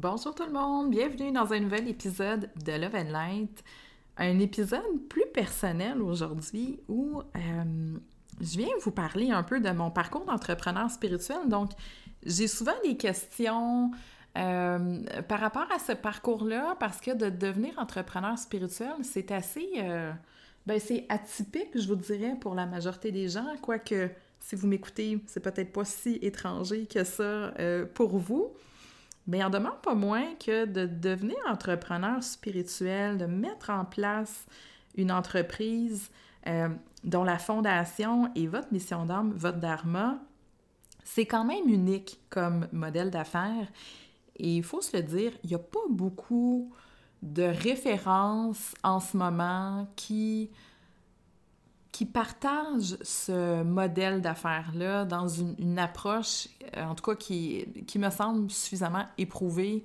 Bonjour tout le monde, bienvenue dans un nouvel épisode de Love and Light. Un épisode plus personnel aujourd'hui où euh, je viens vous parler un peu de mon parcours d'entrepreneur spirituel. Donc, j'ai souvent des questions euh, par rapport à ce parcours-là parce que de devenir entrepreneur spirituel, c'est assez... Euh, ben, c'est atypique, je vous dirais, pour la majorité des gens, quoique si vous m'écoutez, c'est peut-être pas si étranger que ça pour vous. Mais il en demande pas moins que de devenir entrepreneur spirituel, de mettre en place une entreprise euh, dont la fondation est votre mission d'âme, votre dharma, c'est quand même unique comme modèle d'affaires. Et il faut se le dire, il n'y a pas beaucoup de références en ce moment qui qui partagent ce modèle d'affaires-là dans une, approche, euh, en tout cas qui, qui me semble suffisamment éprouvée,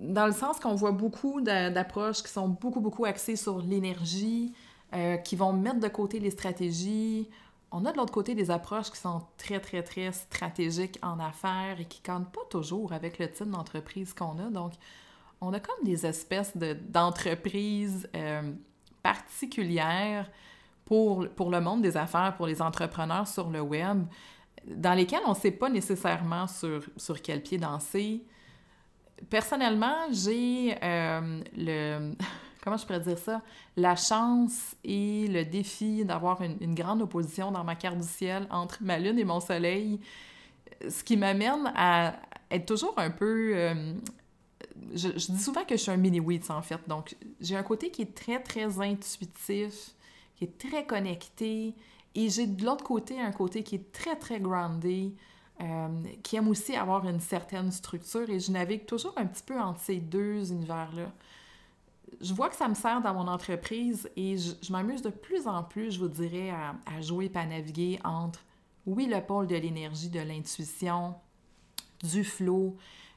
dans le sens qu'on voit beaucoup d'approches qui sont beaucoup, beaucoup axées sur l'énergie, euh, qui vont mettre de côté les stratégies. On a de l'autre côté des approches qui sont très, très, très stratégiques en affaires et qui ne pas toujours avec le type d'entreprise qu'on a. Donc, on a comme des espèces d'entreprises euh, particulières pour, pour le monde des affaires, pour les entrepreneurs sur le web, dans lesquels on ne sait pas nécessairement sur, sur quel pied danser. Personnellement, j'ai euh, le... Comment je pourrais dire ça? La chance et le défi d'avoir une, une, grande opposition dans ma carte du ciel entre ma lune et mon soleil, ce qui m'amène à être toujours un peu... Euh, je, dis souvent que je suis un mini-weeds, en fait. Donc, j'ai un côté qui est très, très intuitif, qui est très connecté. Et j'ai de l'autre côté un côté qui est très, très groundé, euh, qui aime aussi avoir une certaine structure. Et je navigue toujours un petit peu entre ces deux univers-là. Je vois que ça me sert dans mon entreprise et je, m'amuse de plus en plus, je vous dirais, à, à jouer et à naviguer entre, oui, le pôle de l'énergie, de l'intuition, du flow,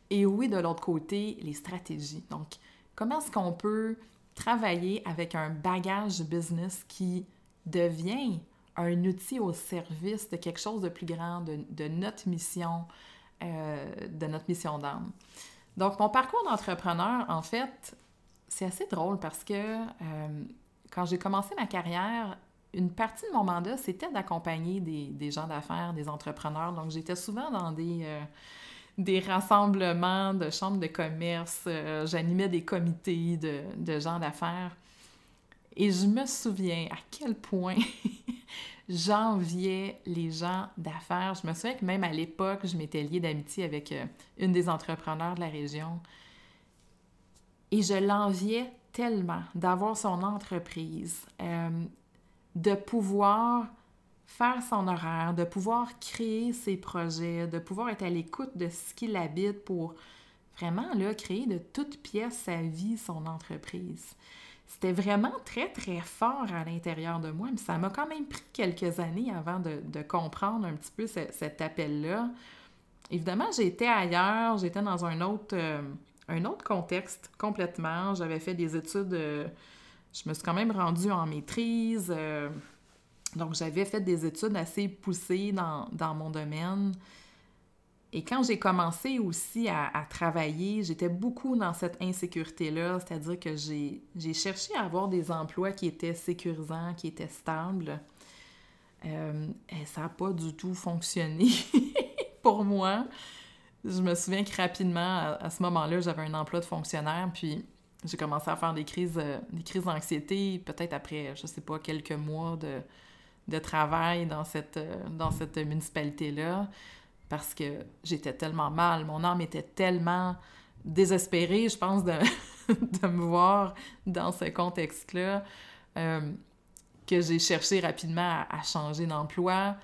et oui, de l'autre côté, les stratégies. Donc, comment est-ce qu'on peut travailler avec un bagage business qui devient un outil au service de quelque chose de plus grand, de, notre mission, euh, de notre mission d'âme. Donc, mon parcours d'entrepreneur, en fait, c'est assez drôle parce que euh, quand j'ai commencé ma carrière, une partie de mon mandat, c'était d'accompagner des, gens d'affaires, des entrepreneurs. Donc, j'étais souvent dans des, euh, des rassemblements de chambres de commerce, euh, j'animais des comités de, gens d'affaires. Et je me souviens à quel point j'enviais les gens d'affaires. Je me souviens que même à l'époque, je m'étais liée d'amitié avec euh, une des entrepreneurs de la région. Et je l'enviais tellement d'avoir son entreprise, euh, de pouvoir faire son horaire, de pouvoir créer ses projets, de pouvoir être à l'écoute de ce qui l'habite pour vraiment là, créer de toutes pièces sa vie, son entreprise. C'était vraiment très, très fort à l'intérieur de moi, mais ça m'a quand même pris quelques années avant de, comprendre un petit peu cet appel-là. Évidemment, j'étais ailleurs, j'étais dans un autre, euh, un autre contexte complètement. J'avais fait des études, euh, je me suis quand même rendue en maîtrise. Euh, donc, j'avais fait des études assez poussées dans, mon domaine. Et quand j'ai commencé aussi à, travailler, j'étais beaucoup dans cette insécurité-là, c'est-à-dire que j'ai cherché à avoir des emplois qui étaient sécurisants, qui étaient stables. Euh, et ça n'a pas du tout fonctionné pour moi. Je me souviens que rapidement, à, ce moment-là, j'avais un emploi de fonctionnaire, puis j'ai commencé à faire des crises, euh, d'anxiété, peut-être après, je sais pas, quelques mois de, de travail dans cette, euh, dans cette municipalité-là parce que j'étais tellement mal, mon âme était tellement désespérée, je pense, de, de me voir dans ce contexte-là, euh, que j'ai cherché rapidement à, changer d'emploi.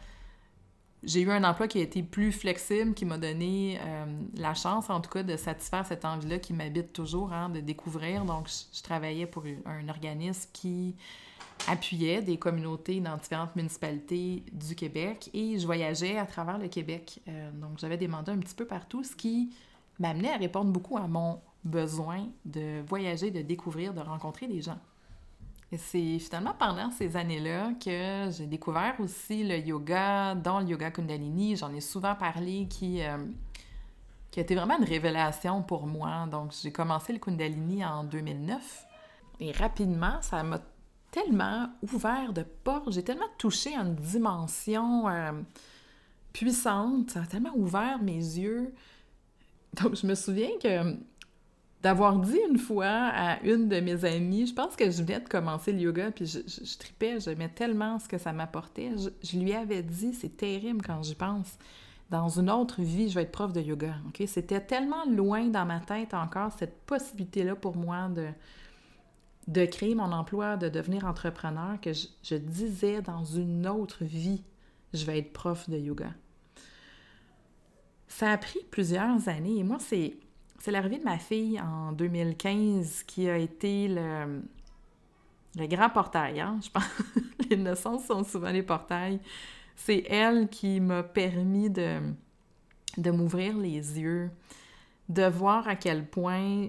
J'ai eu un emploi qui a été plus flexible, qui m'a donné euh, la chance, en tout cas, de satisfaire cette envie-là qui m'habite toujours, hein, de découvrir. Donc, je, travaillais pour un organisme qui appuyais des communautés dans différentes municipalités du Québec et je voyageais à travers le Québec. Euh, donc, j'avais des mandats un petit peu partout, ce qui m'amenait à répondre beaucoup à mon besoin de voyager, de découvrir, de rencontrer des gens. Et c'est finalement pendant ces années-là que j'ai découvert aussi le yoga, dont le yoga Kundalini. J'en ai souvent parlé, qui, euh, qui a été vraiment une révélation pour moi. Donc, j'ai commencé le Kundalini en 2009. Et rapidement, ça m'a tellement ouvert de portes, j'ai tellement touché à une dimension euh, puissante, ça a tellement ouvert mes yeux. Donc, je me souviens que d'avoir dit une fois à une de mes amies, je pense que je venais de commencer le yoga, puis je, je, tripais, j'aimais tellement ce que ça m'apportait. Je, lui avais dit, c'est terrible quand j'y pense, dans une autre vie, je vais être prof de yoga. ok? C'était tellement loin dans ma tête encore, cette possibilité-là pour moi de, de créer mon emploi, de devenir entrepreneur, que je, je disais dans une autre vie, je vais être prof de yoga. Ça a pris plusieurs années et moi, c'est c'est l'arrivée de ma fille en 2015 qui a été le, grand portail. Hein? Je pense les naissances sont souvent les portails. C'est elle qui m'a permis de, de m'ouvrir les yeux, de voir à quel point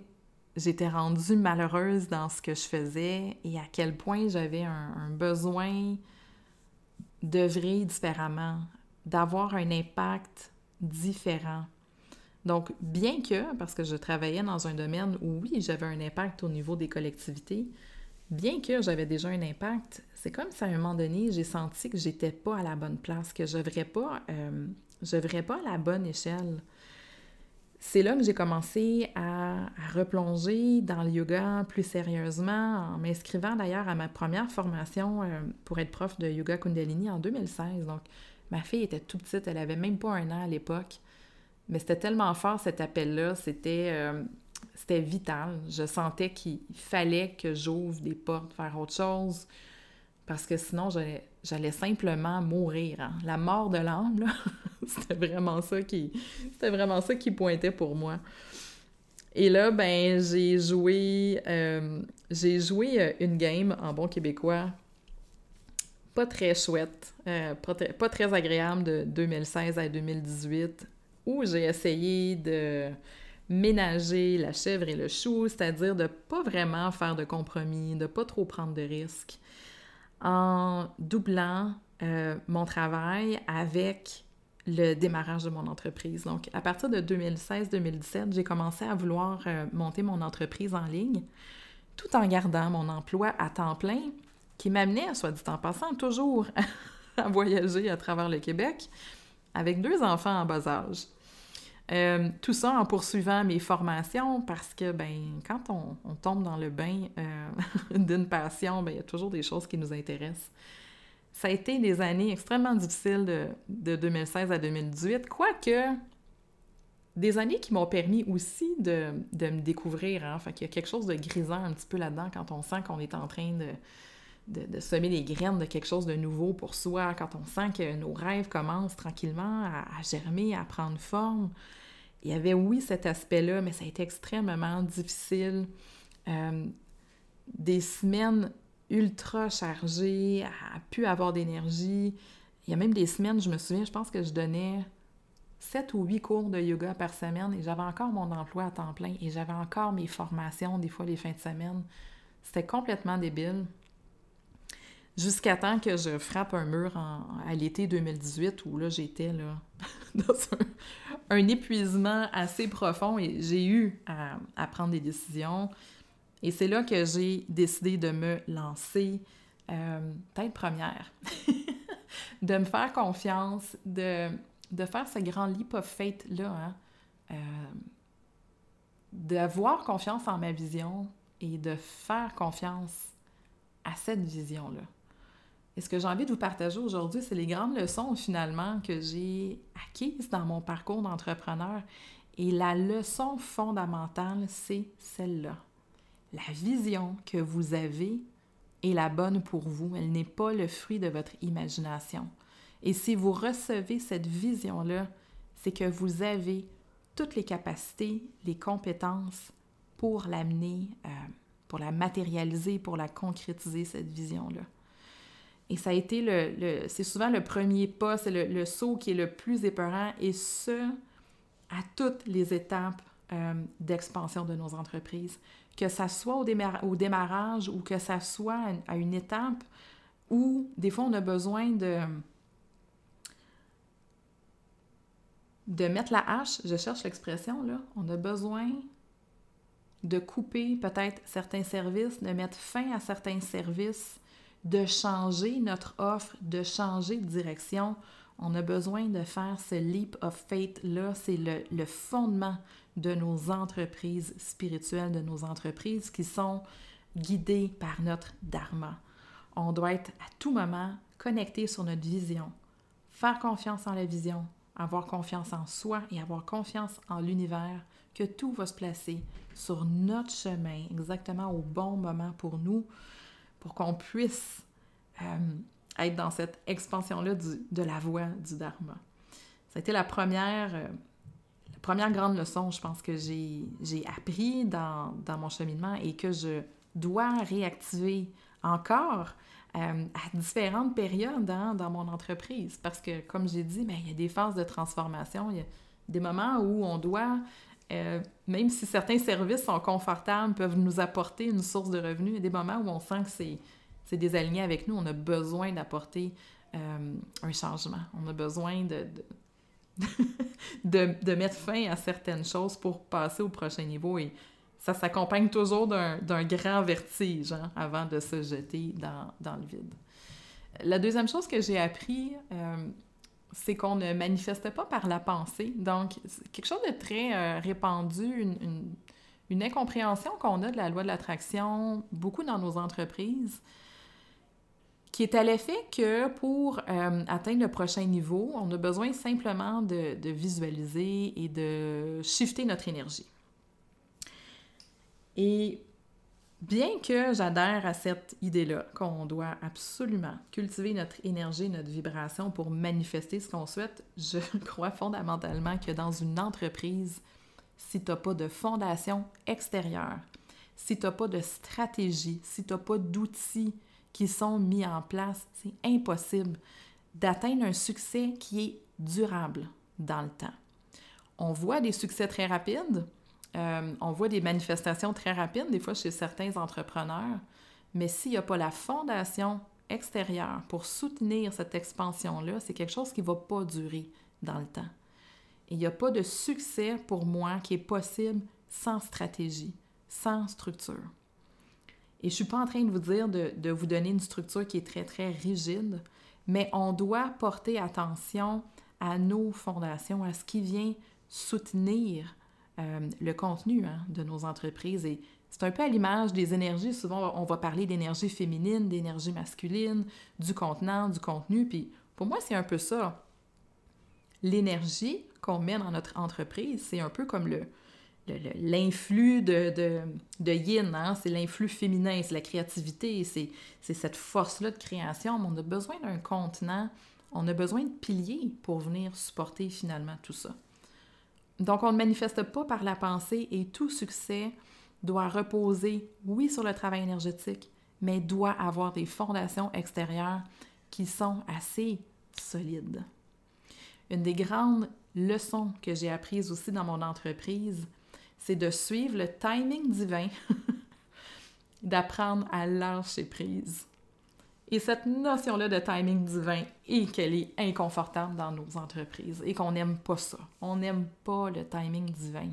j'étais rendue malheureuse dans ce que je faisais et à quel point j'avais un, un besoin d'œuvrer différemment, d'avoir un impact différent. Donc, bien que, parce que je travaillais dans un domaine où oui, j'avais un impact au niveau des collectivités, bien que j'avais déjà un impact, c'est comme si à un moment donné, j'ai senti que j'étais pas à la bonne place, que je n'œuvrais pas, euh, pas à la bonne échelle. C'est là que j'ai commencé à, replonger dans le yoga plus sérieusement, en m'inscrivant d'ailleurs à ma première formation euh, pour être prof de yoga Kundalini en 2016. Donc, ma fille était toute petite, elle avait même pas un an à l'époque. Mais c'était tellement fort cet appel-là, c'était euh, c'était vital. Je sentais qu'il fallait que j'ouvre des portes vers autre chose parce que sinon j'allais simplement mourir. Hein. La mort de l'âme, c'était vraiment ça qui c'était vraiment ça qui pointait pour moi. Et là, ben j'ai joué euh, j'ai joué euh, une game en bon québécois pas très chouette, pas très agréable de 2016 à 2018 où j'ai essayé de ménager la chèvre et le chou, c'est-à-dire de pas vraiment faire de compromis, de pas trop prendre de risques, en doublant euh, mon travail avec le démarrage de mon entreprise. Donc, à partir de 2016-2017, j'ai commencé à vouloir euh, monter mon entreprise en ligne, tout en gardant mon emploi à temps plein, qui m'amenait, soit dit en passant, toujours à voyager à travers le Québec avec deux enfants en bas âge. Euh, tout ça en poursuivant mes formations parce que, ben, quand on, tombe dans le bain euh, d'une passion, ben, il y a toujours des choses qui nous intéressent. Ça a été des années extrêmement difficiles de, 2016 à 2018, quoique des années qui m'ont permis aussi de, me découvrir. Hein. Fait qu'il y a quelque chose de grisant un petit peu là-dedans quand on sent qu'on est en train de, de, semer les graines de quelque chose de nouveau pour soi, quand on sent que nos rêves commencent tranquillement à, à germer, à prendre forme il y avait, oui, cet aspect-là, mais ça a été extrêmement difficile. Euh, des semaines ultra chargées, à pu avoir d'énergie. Il y a même des semaines, je me souviens, je pense que je donnais sept ou huit cours de yoga par semaine et j'avais encore mon emploi à temps plein et j'avais encore mes formations, des fois les fins de semaine. C'était complètement débile. Jusqu'à temps que je frappe un mur à l'été 2018 où là, j'étais là dans un, épuisement assez profond et j'ai eu à, prendre des décisions. Et c'est là que j'ai décidé de me lancer euh, tête première, de me faire confiance, de, de faire ce grand leap of faith-là, hein. euh, d'avoir confiance en ma vision et de faire confiance à cette vision-là. Et ce que j'ai envie de vous partager aujourd'hui, c'est les grandes leçons finalement que j'ai acquises dans mon parcours d'entrepreneur. Et la leçon fondamentale, c'est celle-là. La vision que vous avez est la bonne pour vous. Elle n'est pas le fruit de votre imagination. Et si vous recevez cette vision-là, c'est que vous avez toutes les capacités, les compétences pour l'amener, euh, pour la matérialiser, pour la concrétiser, cette vision-là. Et ça a été le, c'est souvent le premier pas, c'est le, saut qui est le plus épeurant, et ce, à toutes les étapes euh, d'expansion de nos entreprises. Que ça soit au, au, démarrage ou que ça soit à une étape où des fois on a besoin de de mettre la hache, je cherche l'expression, là, on a besoin de couper peut-être certains services, de mettre fin à certains services, de changer notre offre, de changer de direction. On a besoin de faire ce leap of faith-là. C'est le, fondement de nos entreprises spirituelles, de nos entreprises qui sont guidées par notre dharma. On doit être à tout moment connecté sur notre vision, faire confiance en la vision, avoir confiance en soi et avoir confiance en l'univers, que tout va se placer sur notre chemin exactement au bon moment pour nous, pour qu'on puisse euh, être dans cette expansion-là de la voie du Dharma. Ça a été la première, euh, la première grande leçon, je pense, que j'ai appris dans, dans, mon cheminement et que je dois réactiver encore euh, à différentes périodes hein, dans mon entreprise. Parce que, comme j'ai dit, ben, il y a des phases de transformation, il y a des moments où on doit euh, même si certains services sont confortables, peuvent nous apporter une source de revenus, il y a des moments où on sent que c'est, c'est désaligné avec nous, on a besoin d'apporter euh, un changement. On a besoin de, de, de, mettre fin à certaines choses pour passer au prochain niveau. Et ça s'accompagne toujours d'un, d'un grand vertige hein, avant de se jeter dans, dans, le vide. La deuxième chose que j'ai appris, euh, c'est qu'on ne manifeste pas par la pensée. Donc, quelque chose de très euh, répandu, une, une, incompréhension qu'on a de la loi de l'attraction, beaucoup dans nos entreprises, qui est à l'effet que pour euh, atteindre le prochain niveau, on a besoin simplement de, de visualiser et de shifter notre énergie. Et Bien que j'adhère à cette idée-là, qu'on doit absolument cultiver notre énergie, notre vibration pour manifester ce qu'on souhaite, je crois fondamentalement que dans une entreprise, si tu n'as pas de fondation extérieure, si tu n'as pas de stratégie, si tu n'as pas d'outils qui sont mis en place, c'est impossible d'atteindre un succès qui est durable dans le temps. On voit des succès très rapides, euh, on voit des manifestations très rapides, des fois chez certains entrepreneurs, mais s'il n'y a pas la fondation extérieure pour soutenir cette expansion-là, c'est quelque chose qui ne va pas durer dans le temps. il n'y a pas de succès pour moi qui est possible sans stratégie, sans structure. Et je ne suis pas en train de vous dire de, de, vous donner une structure qui est très, très rigide, mais on doit porter attention à nos fondations, à ce qui vient soutenir euh, le contenu hein, de nos entreprises. Et c'est un peu à l'image des énergies. Souvent, on va parler d'énergie féminine, d'énergie masculine, du contenant, du contenu. Puis pour moi, c'est un peu ça. L'énergie qu'on met dans notre entreprise, c'est un peu comme le, l'influx de, yin, hein? c'est l'influx féminin, c'est la créativité, c'est, c'est cette force-là de création. Mais on a besoin d'un contenant, on a besoin de piliers pour venir supporter finalement tout ça. Donc, on ne manifeste pas par la pensée et tout succès doit reposer, oui, sur le travail énergétique, mais doit avoir des fondations extérieures qui sont assez solides. Une des grandes leçons que j'ai apprises aussi dans mon entreprise, c'est de suivre le timing divin, d'apprendre à lâcher prise. Et cette notion-là de timing divin et qu'elle est inconfortable dans nos entreprises et qu'on n'aime pas ça. On n'aime pas le timing divin.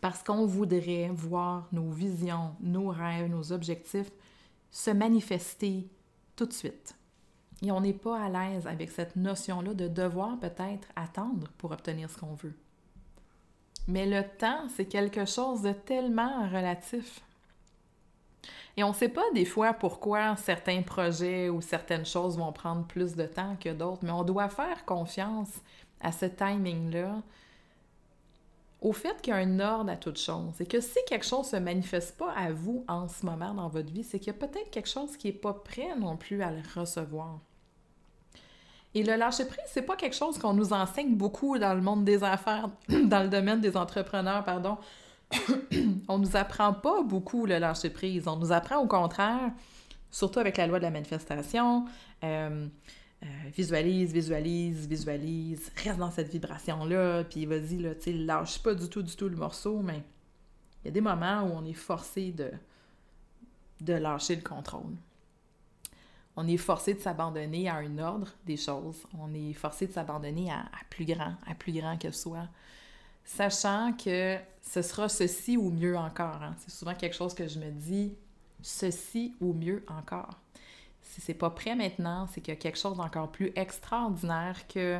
Parce qu'on voudrait voir nos visions, nos rêves, nos objectifs se manifester tout de suite. Et on n'est pas à l'aise avec cette notion-là de devoir peut-être attendre pour obtenir ce qu'on veut. Mais le temps, c'est quelque chose de tellement relatif. Et on ne sait pas des fois pourquoi certains projets ou certaines choses vont prendre plus de temps que d'autres, mais on doit faire confiance à ce timing-là, au fait qu'il y a un ordre à toute chose. Et que si quelque chose ne se manifeste pas à vous en ce moment dans votre vie, c'est qu'il y a peut-être quelque chose qui n'est pas prêt non plus à le recevoir. Et le lâcher-prise, c'est pas quelque chose qu'on nous enseigne beaucoup dans le monde des affaires, dans le domaine des entrepreneurs, pardon. on nous apprend pas beaucoup le lâcher prise. On nous apprend au contraire, surtout avec la loi de la manifestation, euh, euh, visualise, visualise, visualise, reste dans cette vibration-là, puis vas-y, là, tu lâche pas du tout, du tout le morceau, mais il y a des moments où on est forcé de, lâcher le contrôle. on est forcé de s'abandonner à un ordre des choses. On est forcé de s'abandonner à, plus grand, à plus grand que soi. Sachant que ce sera ceci ou mieux encore. Hein. C'est souvent quelque chose que je me dis, ceci ou mieux encore. Si c'est pas prêt maintenant, c'est qu'il y a quelque chose d'encore plus extraordinaire que,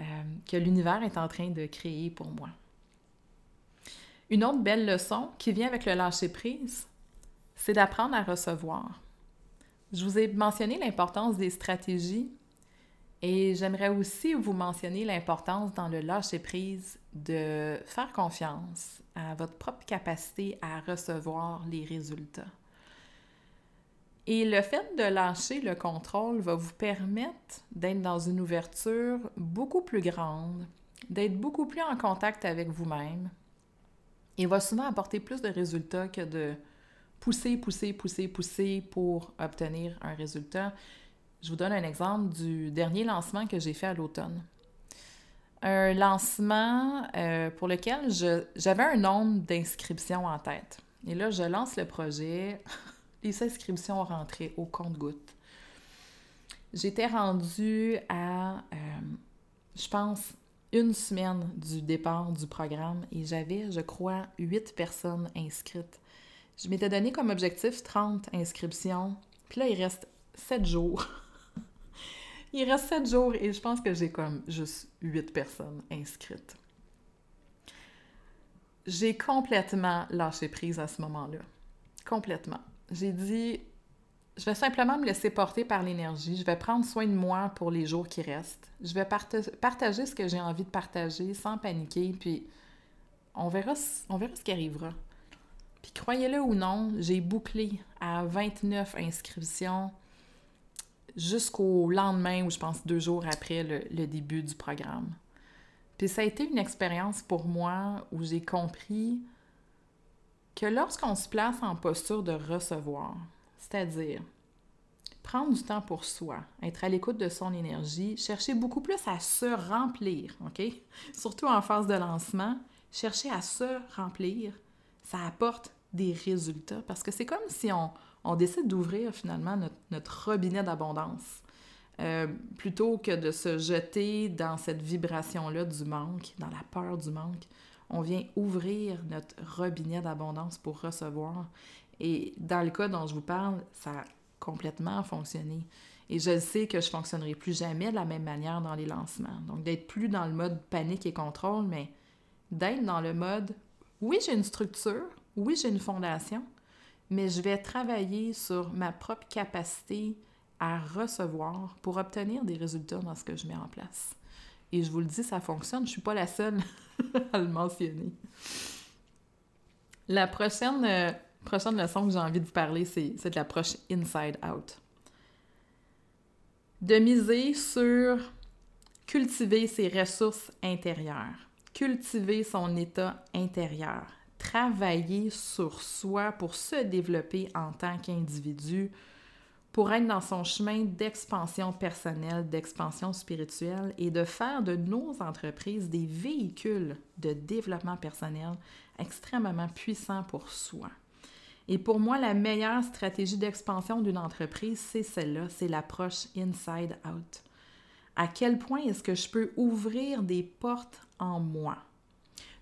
euh, que l'univers est en train de créer pour moi. Une autre belle leçon qui vient avec le lâcher-prise, c'est d'apprendre à recevoir. Je vous ai mentionné l'importance des stratégies et j'aimerais aussi vous mentionner l'importance dans le lâcher-prise de faire confiance à votre propre capacité à recevoir les résultats. Et le fait de lâcher le contrôle va vous permettre d'être dans une ouverture beaucoup plus grande, d'être beaucoup plus en contact avec vous-même et va souvent apporter plus de résultats que de pousser, pousser, pousser, pousser pour obtenir un résultat. Je vous donne un exemple du dernier lancement que j'ai fait à l'automne. Un lancement euh, pour lequel j'avais un nombre d'inscriptions en tête. Et là, je lance le projet. Les inscriptions rentraient au compte-goutte. J'étais rendue à, euh, je pense, une semaine du départ du programme et j'avais, je crois, huit personnes inscrites. Je m'étais donné comme objectif 30 inscriptions. Puis là, il reste 7 jours. il reste 7 jours et je pense que j'ai comme juste 8 personnes inscrites. J'ai complètement lâché prise à ce moment-là. Complètement. J'ai dit, je vais simplement me laisser porter par l'énergie. Je vais prendre soin de moi pour les jours qui restent. Je vais partager ce que j'ai envie de partager sans paniquer. Puis on verra, on verra ce qui arrivera. Puis croyez-le ou non, j'ai bouclé à 29 inscriptions jusqu'au lendemain, ou je pense deux jours après le, début du programme. Puis ça a été une expérience pour moi où j'ai compris que lorsqu'on se place en posture de recevoir, c'est-à-dire prendre du temps pour soi, être à l'écoute de son énergie, chercher beaucoup plus à se remplir, OK? Surtout en phase de lancement, chercher à se remplir, ça apporte des résultats. Parce que c'est comme si on, décide d'ouvrir finalement notre, robinet d'abondance. Euh, plutôt que de se jeter dans cette vibration-là du manque, dans la peur du manque, on vient ouvrir notre robinet d'abondance pour recevoir. Et dans le cas dont je vous parle, ça a complètement fonctionné. Et je sais que je ne fonctionnerai plus jamais de la même manière dans les lancements. Donc, d'être plus dans le mode panique et contrôle, mais d'être dans le mode, oui, j'ai une structure, oui, j'ai une fondation, mais je vais travailler sur ma propre capacité à recevoir pour obtenir des résultats dans ce que je mets en place. Et je vous le dis, ça fonctionne. Je ne suis pas la seule à le mentionner. La prochaine, euh, prochaine leçon que j'ai envie de vous parler, c'est de l'approche inside out. De miser sur cultiver ses ressources intérieures, cultiver son état intérieur, travailler sur soi pour se développer en tant qu'individu, pour être dans son chemin d'expansion personnelle, d'expansion spirituelle et de faire de nos entreprises des véhicules de développement personnel extrêmement puissants pour soi. Et pour moi, la meilleure stratégie d'expansion d'une entreprise, c'est celle-là, c'est l'approche inside out. À quel point est-ce que je peux ouvrir des portes en moi?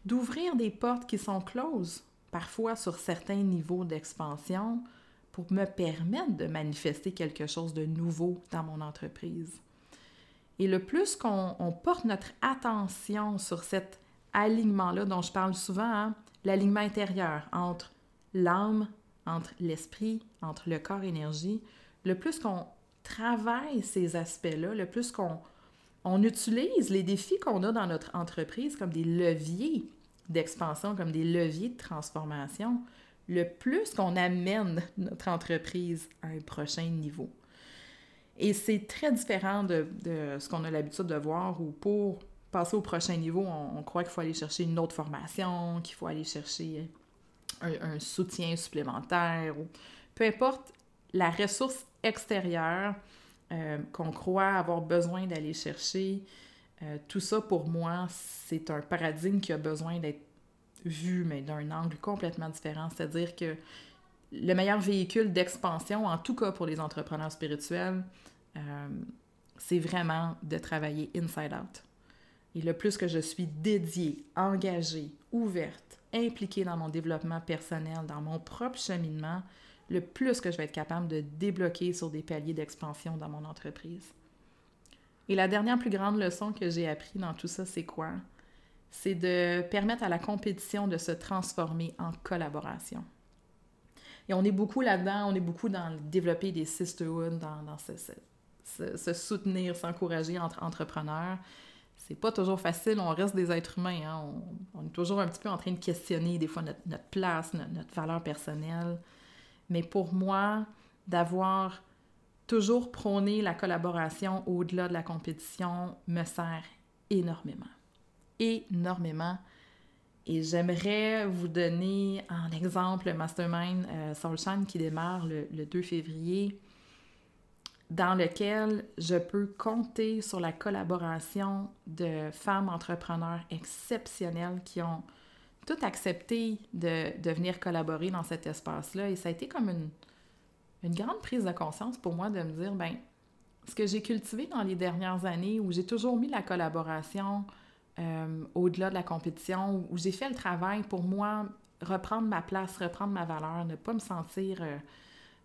D'ouvrir des portes qui sont closes, parfois sur certains niveaux d'expansion, pour me permettre de manifester quelque chose de nouveau dans mon entreprise. Et le plus qu'on porte notre attention sur cet alignement-là dont je parle souvent, hein, l'alignement intérieur entre l'âme, entre l'esprit, entre le corps énergie, le plus qu'on travaille ces aspects-là, le plus qu'on on utilise les défis qu'on a dans notre entreprise comme des leviers d'expansion, comme des leviers de transformation, le plus qu'on amène notre entreprise à un prochain niveau. Et c'est très différent de, ce qu'on a l'habitude de voir où pour passer au prochain niveau, on, croit qu'il faut aller chercher une autre formation, qu'il faut aller chercher un, soutien supplémentaire ou peu importe la ressource extérieure euh, qu'on croit avoir besoin d'aller chercher. Euh, tout ça, pour moi, c'est un paradigme qui a besoin d'être vu, mais d'un angle complètement différent. C'est-à-dire que le meilleur véhicule d'expansion, en tout cas pour les entrepreneurs spirituels, euh, c'est vraiment de travailler inside out. Et le plus que je suis dédiée, engagée, ouverte, impliquée dans mon développement personnel, dans mon propre cheminement, le plus que je vais être capable de débloquer sur des paliers d'expansion dans mon entreprise. Et la dernière plus grande leçon que j'ai appris dans tout ça, c'est quoi? C'est de permettre à la compétition de se transformer en collaboration. Et on est beaucoup là-dedans, on est beaucoup dans développer des sisterhoods, dans, dans se, soutenir, s'encourager entre entrepreneurs. C'est pas toujours facile, on reste des êtres humains, hein. on, est toujours un petit peu en train de questionner des fois notre, place, notre valeur personnelle. Mais pour moi, d'avoir toujours prôné la collaboration au-delà de la compétition me sert énormément. Énormément. Et j'aimerais vous donner en exemple le Mastermind euh, qui démarre le, 2 février, dans lequel je peux compter sur la collaboration de femmes entrepreneurs exceptionnelles qui ont tout accepté de, de venir collaborer dans cet espace-là. Et ça a été comme une, une grande prise de conscience pour moi de me dire, ben, ce que j'ai cultivé dans les dernières années, où j'ai toujours mis la collaboration euh, au-delà de la compétition, où j'ai fait le travail pour moi, reprendre ma place, reprendre ma valeur, ne pas me sentir euh,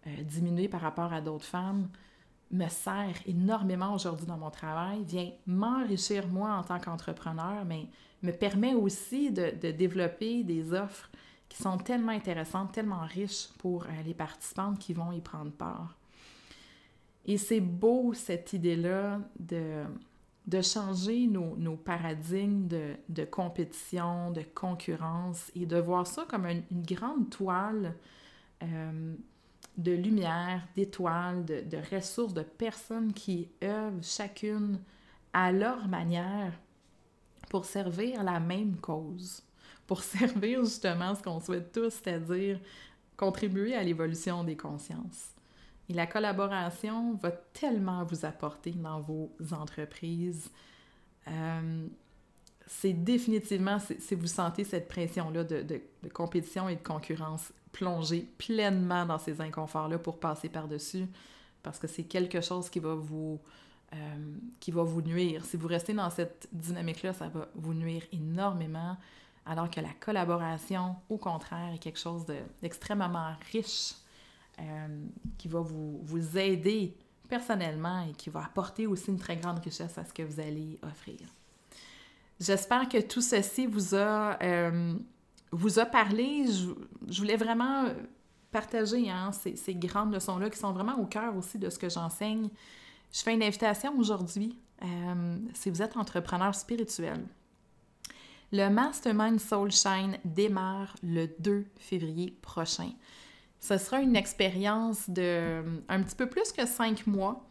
euh, diminuée par rapport à d'autres femmes, me sert énormément aujourd'hui dans mon travail, vient m'enrichir moi en tant qu'entrepreneur, mais me permet aussi de, de développer des offres qui sont tellement intéressantes, tellement riches pour euh, les participantes qui vont y prendre part. Et c'est beau cette idée-là de, de changer nos, nos paradigmes de, de, compétition, de concurrence et de voir ça comme une, grande toile euh, de lumière, d'étoiles, de, de ressources, de personnes qui œuvrent chacune à leur manière pour servir la même cause pour servir justement ce qu'on souhaite tous, c'est-à-dire contribuer à l'évolution des consciences. Et la collaboration va tellement vous apporter dans vos entreprises. Euh, c'est définitivement, si vous sentez cette pression-là de, compétition et de concurrence, plongez pleinement dans ces inconforts-là pour passer par-dessus, parce que c'est quelque chose qui va vous, euh, qui va vous nuire. Si vous restez dans cette dynamique-là, ça va vous nuire énormément alors que la collaboration, au contraire, est quelque chose d'extrêmement riche euh, qui va vous, vous, aider personnellement et qui va apporter aussi une très grande richesse à ce que vous allez offrir. J'espère que tout ceci vous a, euh, vous a parlé. Je, voulais vraiment partager hein, ces, grandes leçons-là qui sont vraiment au cœur aussi de ce que j'enseigne. Je fais une invitation aujourd'hui. Euh, si vous êtes entrepreneur spirituel, le Mastermind Soul Shine démarre le 2 février prochain. Ce sera une expérience de un petit peu plus que cinq mois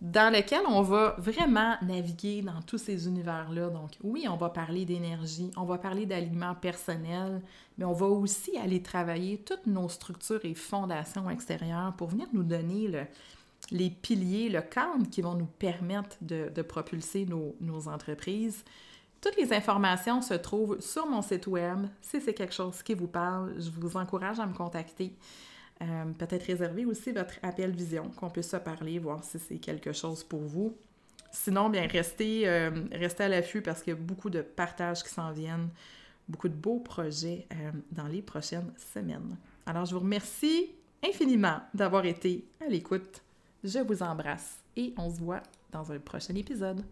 dans lequel on va vraiment naviguer dans tous ces univers-là. Donc oui, on va parler d'énergie, on va parler d'aliments personnels, mais on va aussi aller travailler toutes nos structures et fondations extérieures pour venir nous donner les piliers, le cadre qui vont nous permettre de, propulser nos entreprises. Toutes les informations se trouvent sur mon site web. Si c'est quelque chose qui vous parle, je vous encourage à me contacter. Euh, peut-être réserver aussi votre appel vision, qu'on puisse se parler, voir si c'est quelque chose pour vous. Sinon, bien, restez, euh, à l'affût parce qu'il y a beaucoup de partages qui s'en viennent, beaucoup de beaux projets euh, dans les prochaines semaines. Alors, je vous remercie infiniment d'avoir été à l'écoute. Je vous embrasse et on se voit dans un prochain épisode.